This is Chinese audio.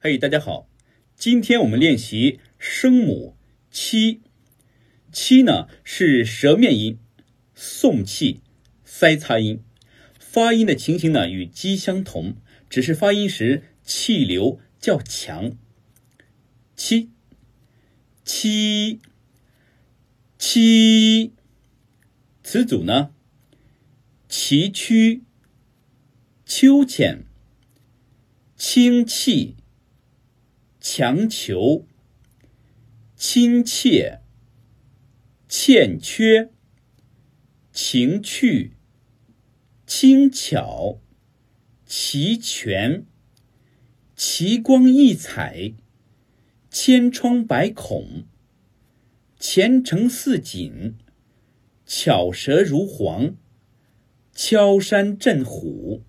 嘿，大家好，今天我们练习声母“七”。七呢是舌面音，送气、塞擦音，发音的情形呢与鸡相同，只是发音时气流较强。七，七，七，词组呢？崎岖、秋浅、清气。强求、亲切、欠缺、情趣、轻巧、齐全、奇光异彩、千疮百孔、前程似锦、巧舌如簧、敲山震虎。